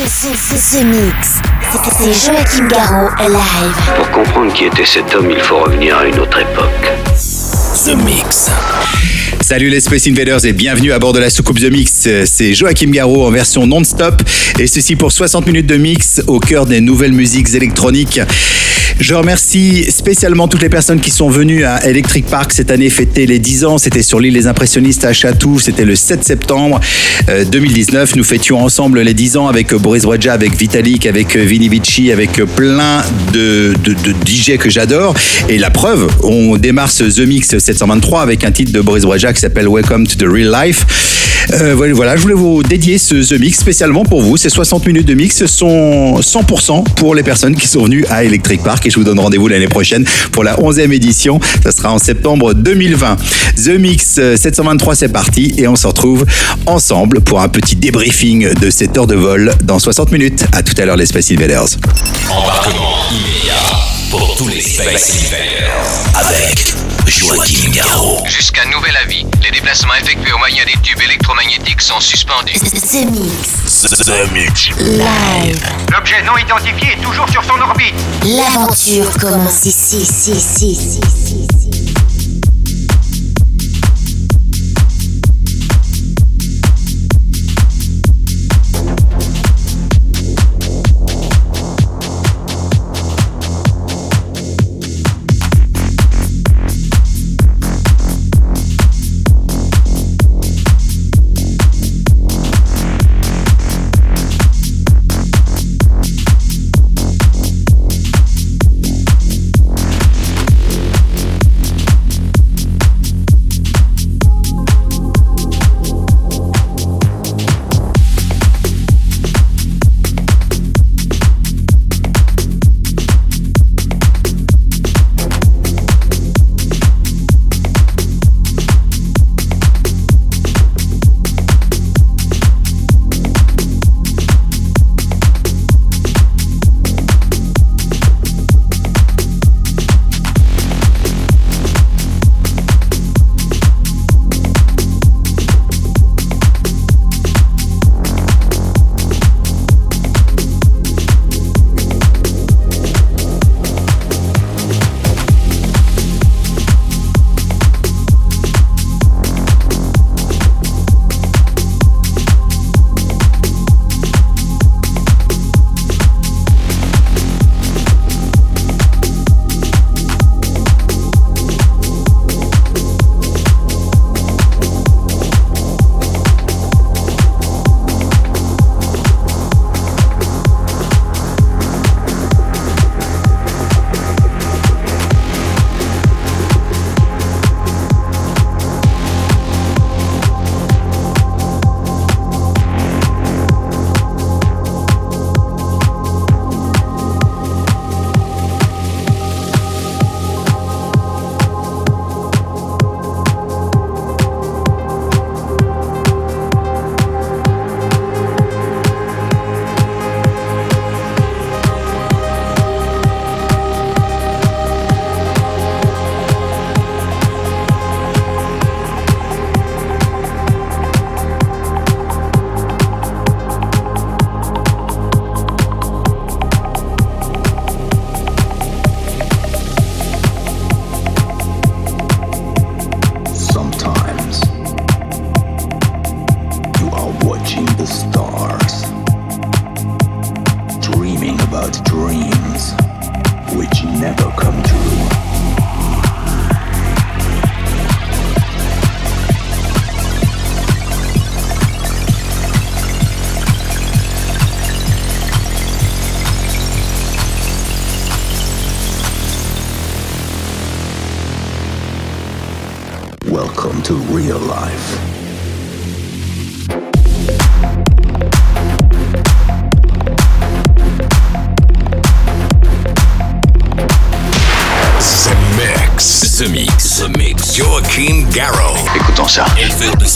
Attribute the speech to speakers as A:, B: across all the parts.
A: The, Mix. C'est Joachim Garraud live.
B: Pour comprendre qui était cet homme, il faut revenir à une autre époque.
C: The Mix.
D: Salut les Space Invaders et bienvenue à bord de la soucoupe The Mix. C'est Joachim Garraud en version non-stop et ceci pour 60 minutes de mix au cœur des nouvelles musiques électroniques. Je remercie spécialement toutes les personnes qui sont venues à Electric Park cette année fêter les 10 ans. C'était sur l'île des impressionnistes à Chatou. C'était le 7 septembre euh, 2019. Nous fêtions ensemble les 10 ans avec Boris Wajja, avec Vitalik, avec Vini Vici, avec plein de, de, DJ que j'adore. Et la preuve, on démarre ce The Mix 723 avec un titre de Boris Qui s'appelle Welcome to the Real Life. Euh, voilà, je voulais vous dédier ce The Mix spécialement pour vous. Ces 60 minutes de mix sont 100% pour les personnes qui sont venues à Electric Park et je vous donne rendez-vous l'année prochaine pour la 11e édition. Ça sera en septembre 2020. The Mix 723, c'est parti et on se retrouve ensemble pour un petit débriefing de cette heure de vol dans 60 minutes. À tout à l'heure, les Space Invaders.
C: Embarquement
E: immédiat
C: pour
E: tous les Space Invaders
C: avec Joachim Garraud.
F: Jusqu'à nouvel avis, les déplacements effectués au moyen des tubes électromagnétiques sont suspendus.
A: The Mix. The Mix. Live.
G: L'objet non identifié est toujours sur son orbite.
A: L'aventure commence ici, ici, ici, ici, ici.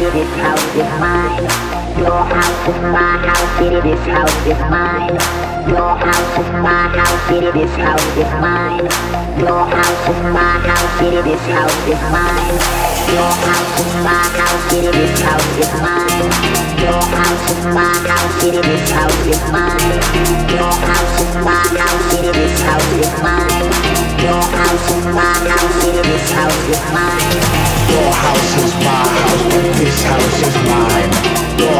F: you, because you're mine. Your house is my house, it is this house is mine. Your house is my house, it is this house is mine. Your house is my house, it is this house is mine. Your house is my house, it is this house is mine. Your house is my house, it is this house is mine. Your house is my house, it is this house is mine. Your house is my house, it is this house is mine. Your house is my house, this house is mine. Your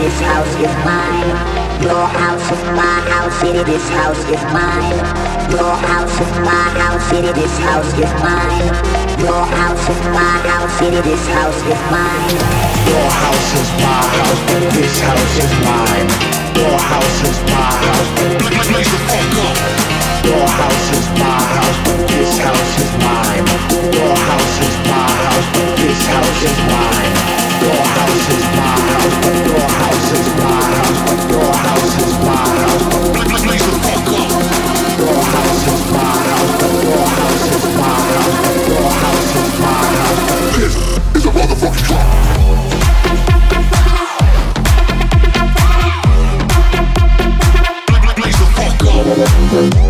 F: this house is mine. Your house is my house, city, this house is mine. Your house is my house, city, this house is mine. Your house is my house, city, this house is mine. Your house is my house, but this house is mine. Your house is my house, but please the fuck up. Your house is my house, but this house is mine. Your house is my house, but this house is mine. Your house is my house, but your house is my house, but your house is my house. Please the fuck up. Your is my house, but your house is my house, Thank you.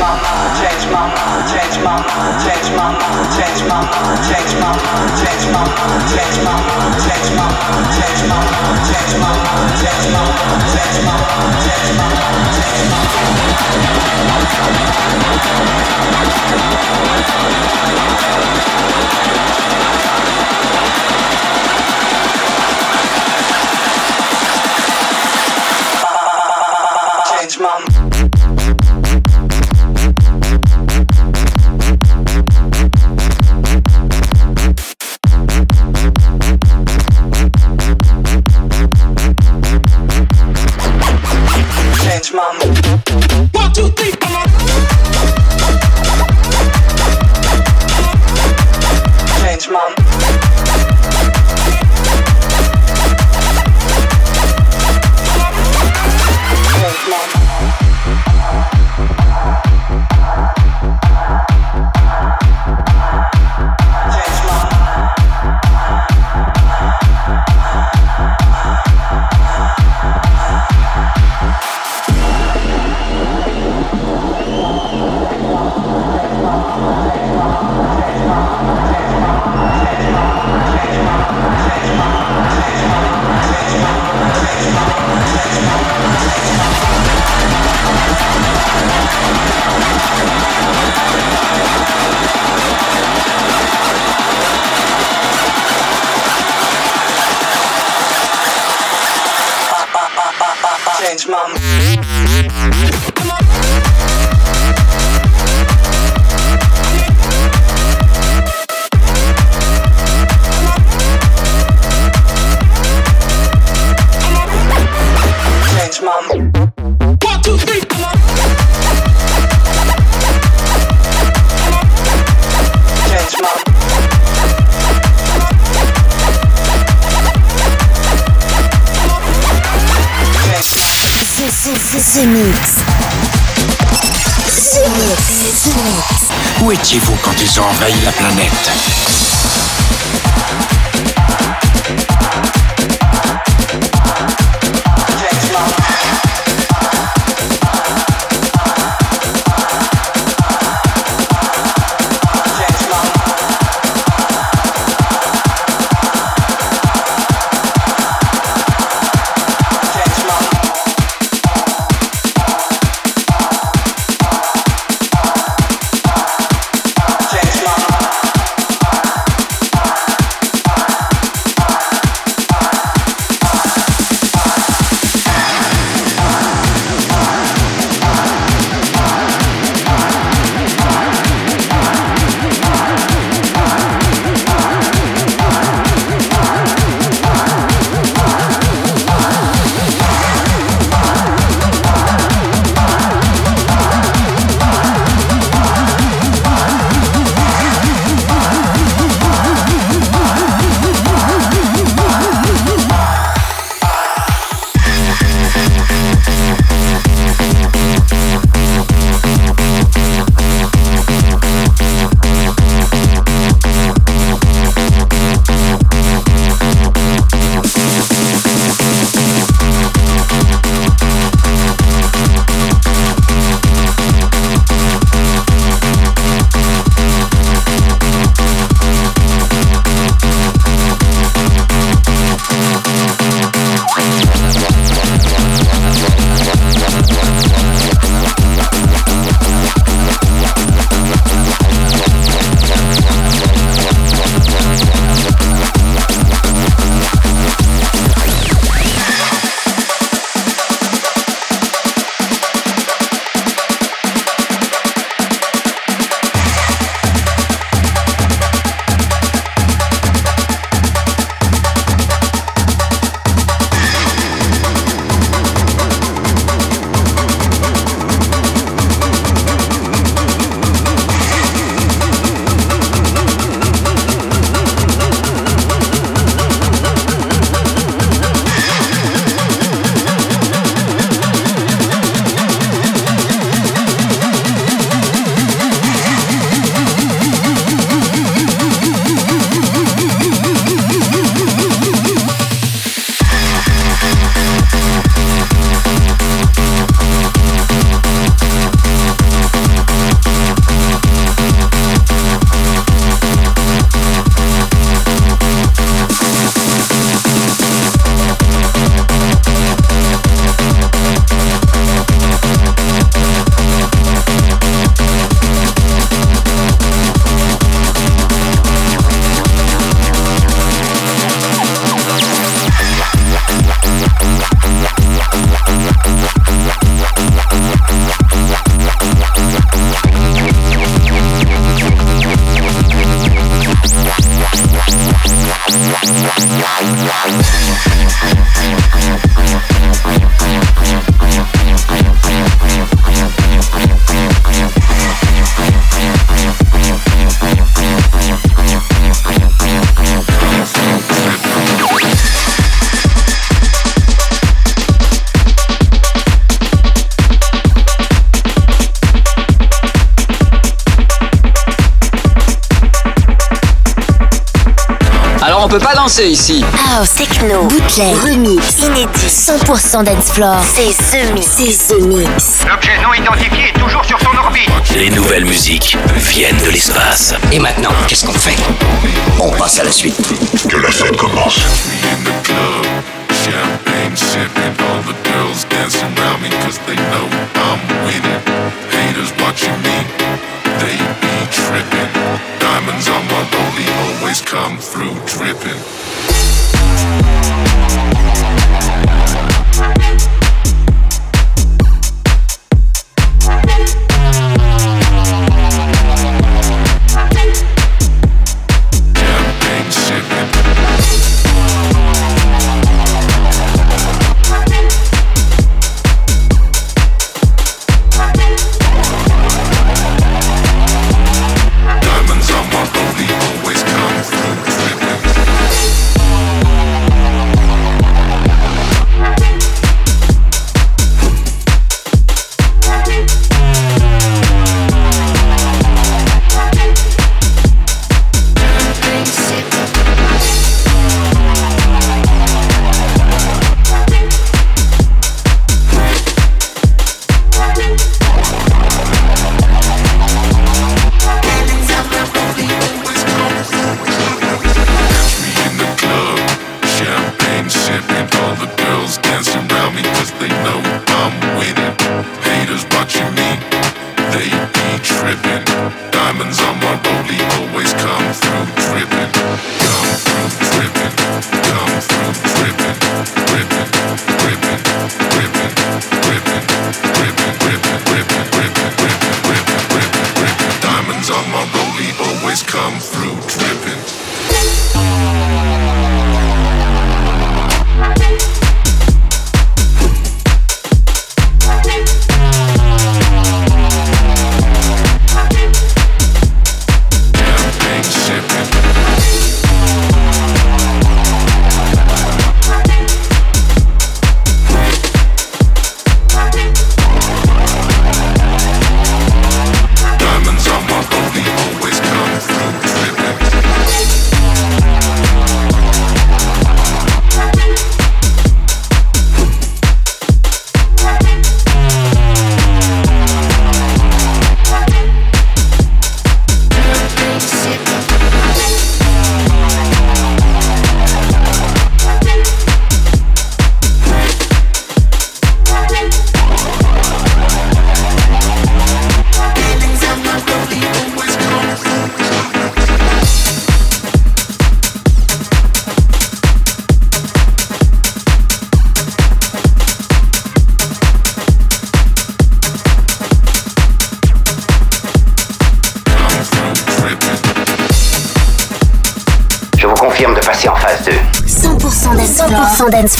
H: The,
I: peut pas danser ici.
A: House, techno, bootleg, remix, inédit, 100% dance floor. C'est The Mix. C'est Mix.
G: L'objet non identifié est toujours sur son orbite.
J: Les nouvelles
C: musiques viennent de l'espace.
H: Et maintenant, qu'est-ce qu'on fait?
J: On passe à la suite. Que la fête commence. Champagne sipping, all the girls dancing around me cause they know I'm winning. Haters watching me, they be tripping. Diamonds on my rollie always come through dripping.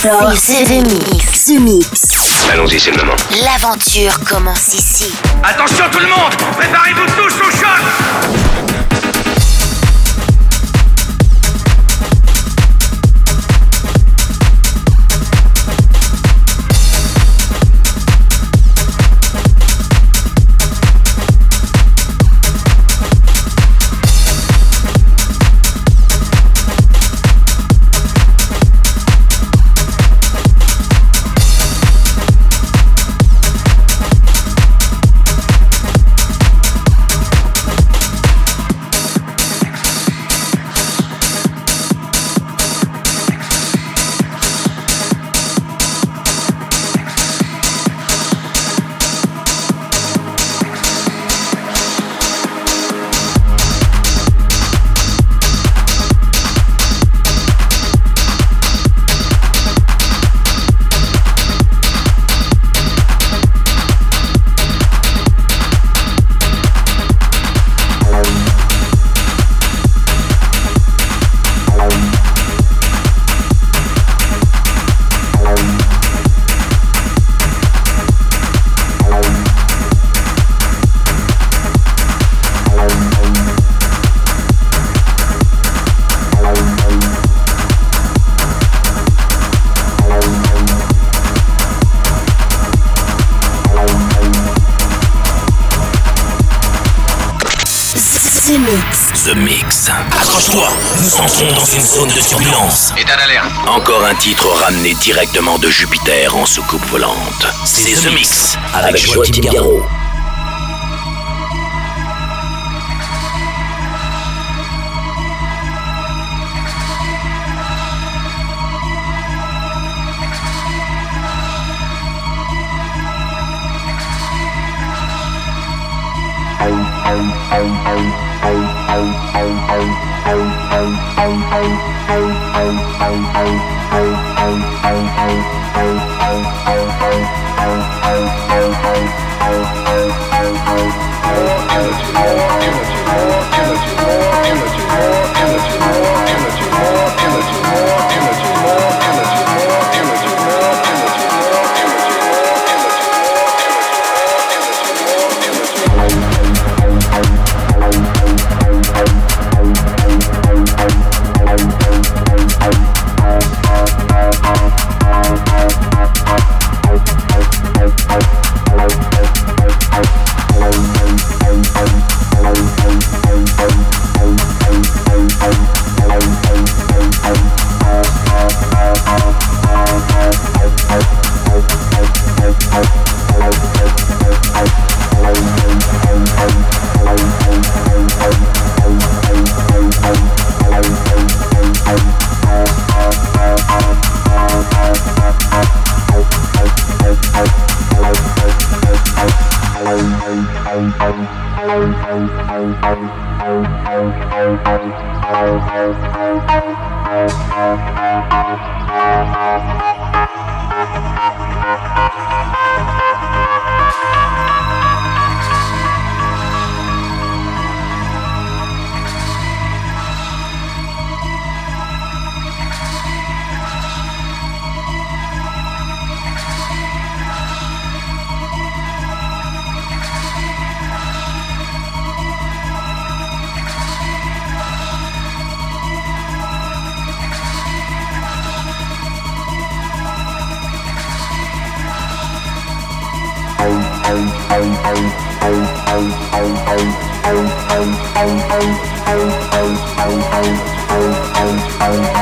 A: Floor. 100% dance floor. C'est The Mix. The Mix.
K: Allons-y, c'est le moment.
A: L'aventure commence ici.
F: Attention tout le monde Préparez-vous
C: une zone de turbulence.
F: État d'alerte.
C: Encore un titre ramené directement de Jupiter en soucoupe volante. C'est The Mix avec Joachim Garraud. Thank you.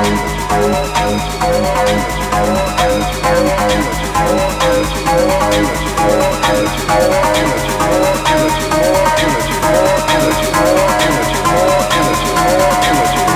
C: energy you.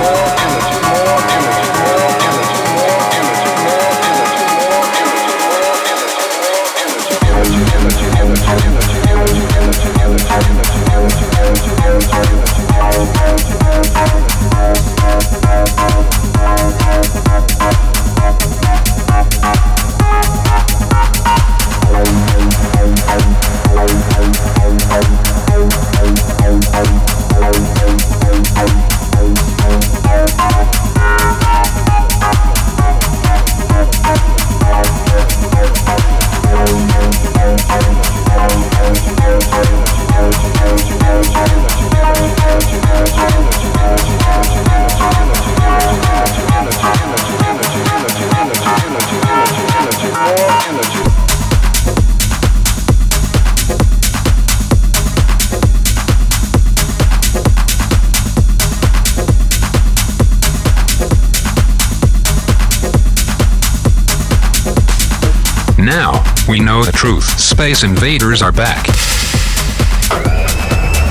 E: Space Invaders are back.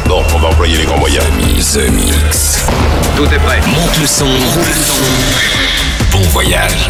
L: Bon, on va employer les grands moyens. The Mix.
I: Tout est prêt. Monte le son. le son. Bon voyage.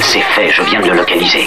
K: C'est fait, je viens de le localiser.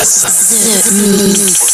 A: Mix.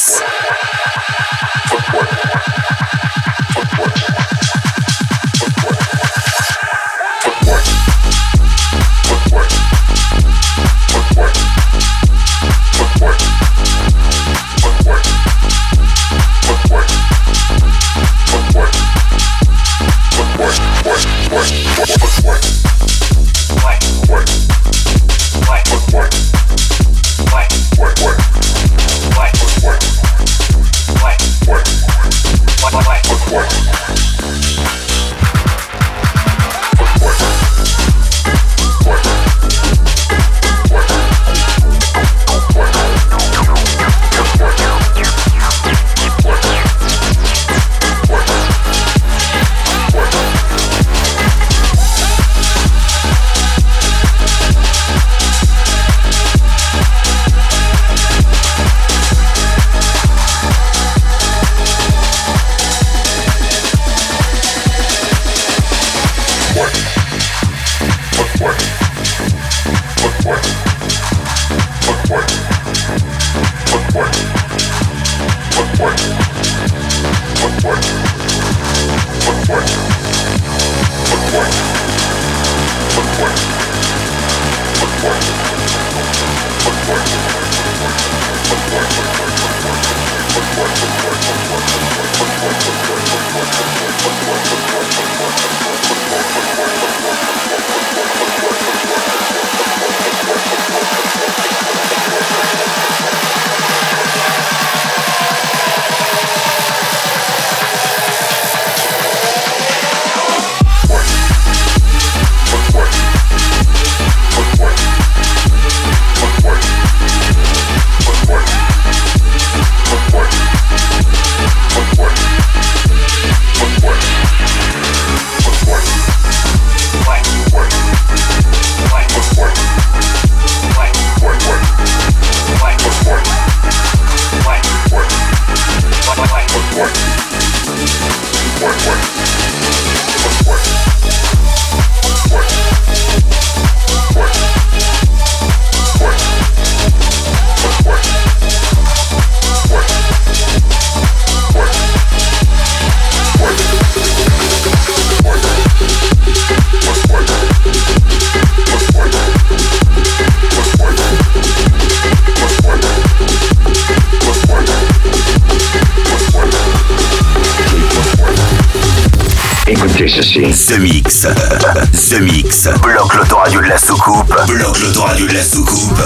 B: L'autoradio de la soucoupe. Bloque l'autoradio de la soucoupe.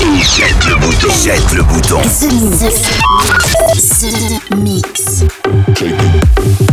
B: Et jette le
M: bouton. Jette le bouton.
A: The Mix.
N: Nous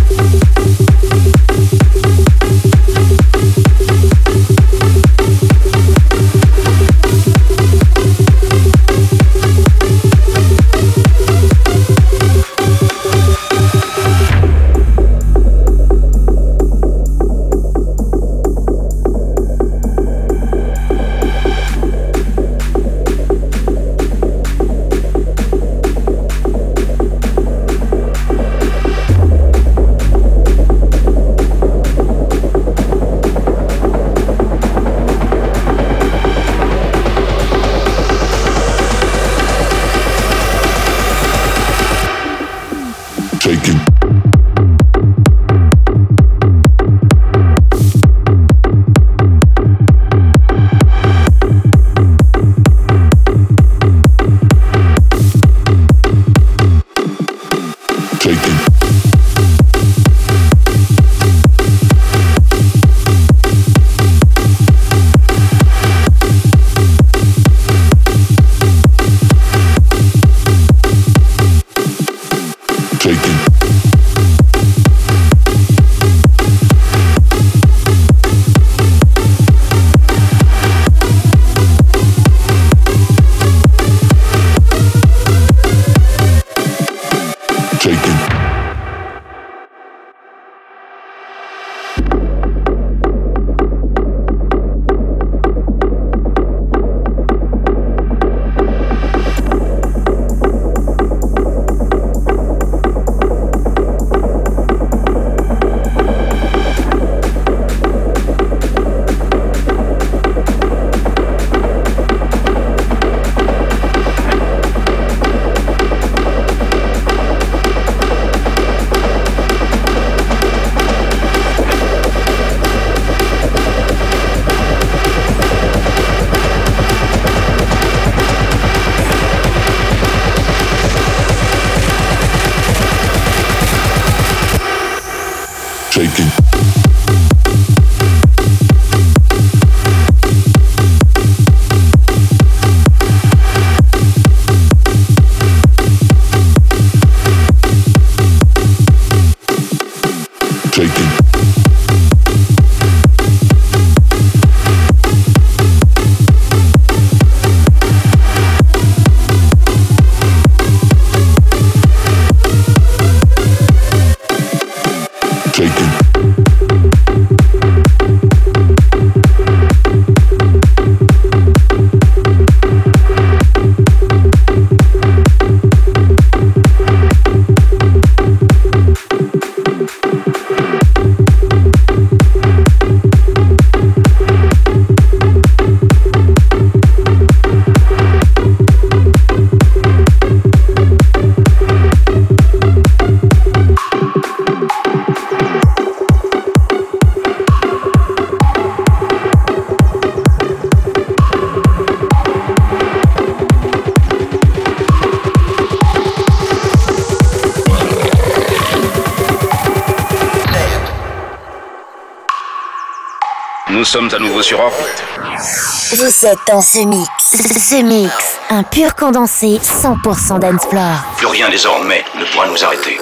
N: sommes à nouveau sur orbite.
A: Vous êtes dans ce mix. Mix. Un pur condensé 100% dancefloor.
K: Plus rien désormais ne pourra nous arrêter.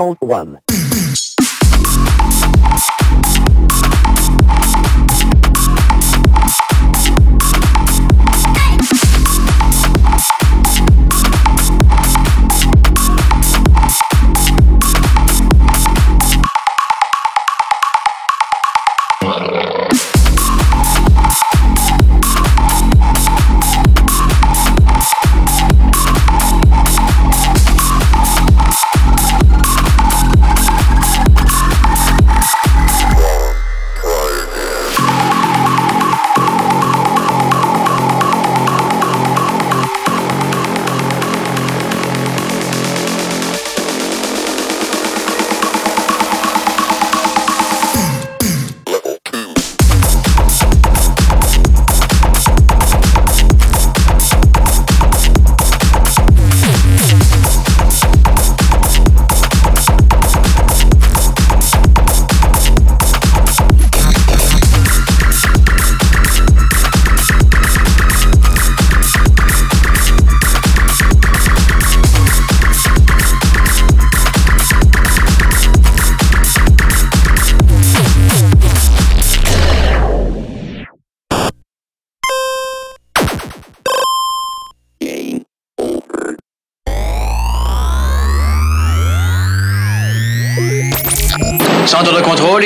K: Level 1.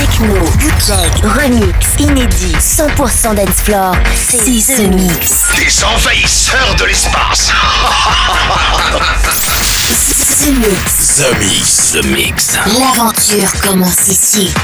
A: Remix, inédit, 100% dance floor. C'est The Mix.
H: Des envahisseurs de l'espace.
A: The
C: Mix. The Mix.
A: L'aventure commence ici.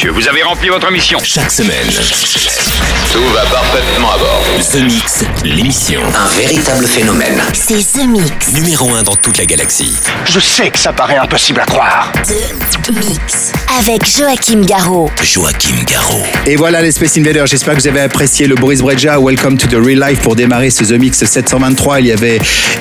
A: Monsieur, vous avez rempli votre mission. Chaque semaine. Tout va parfaitement à bord. The Mix, l'émission. Un véritable phénomène. C'est The Mix. Numéro 1 dans toute la galaxie.
H: Je sais que ça paraît impossible à croire.
A: The Mix. Avec Joachim Garraud.
C: Joachim Garraud.
D: Et voilà les Space Invaders, j'espère que vous avez apprécié le Boris Breja, Welcome to the Real Life pour démarrer ce The Mix 723. Il y avait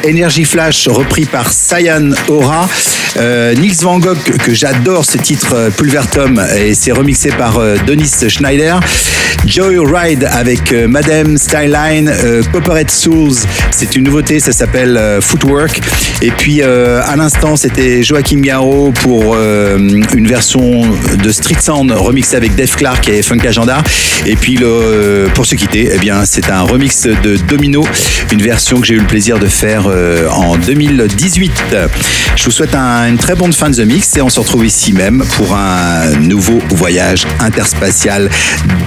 D: Energy Flash repris par Cyan Aura, euh, Nils Van Gogh que j'adore ce titre euh, Pulvertum et et c'est remixé par Denis Schneider. Joy Ride avec Madame Styline, Copperhead Souls, c'est une nouveauté, ça s'appelle Footwork. Et puis à l'instant, c'était Joachim Garraud pour une version de Street Sound remixée avec Dave Clark et Funk Agenda. Et puis pour se quitter, eh bien c'est un remix de Domino, une version que j'ai eu le plaisir de faire en 2018. Je vous souhaite une très bonne fin de The Mix et on se retrouve ici même pour un nouveau voyage interspatial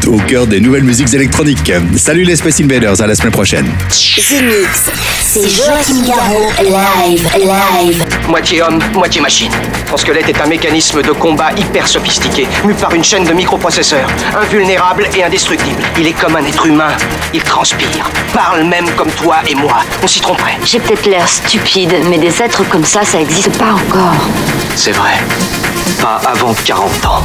D: au cœur des nouvelles musiques électroniques. Salut les Space Invaders, à la semaine prochaine.
A: C'est Joachim Garraud, live, live.
H: Moitié homme, moitié machine. Ton squelette est un mécanisme de combat hyper sophistiqué, mu par une chaîne de microprocesseurs, invulnérable et indestructible. Il est comme un être humain, il transpire, parle même comme toi et moi. On s'y tromperait.
O: J'ai peut-être l'air stupide, mais des êtres comme ça, ça n'existe pas encore.
H: C'est vrai. Pas avant 40 ans.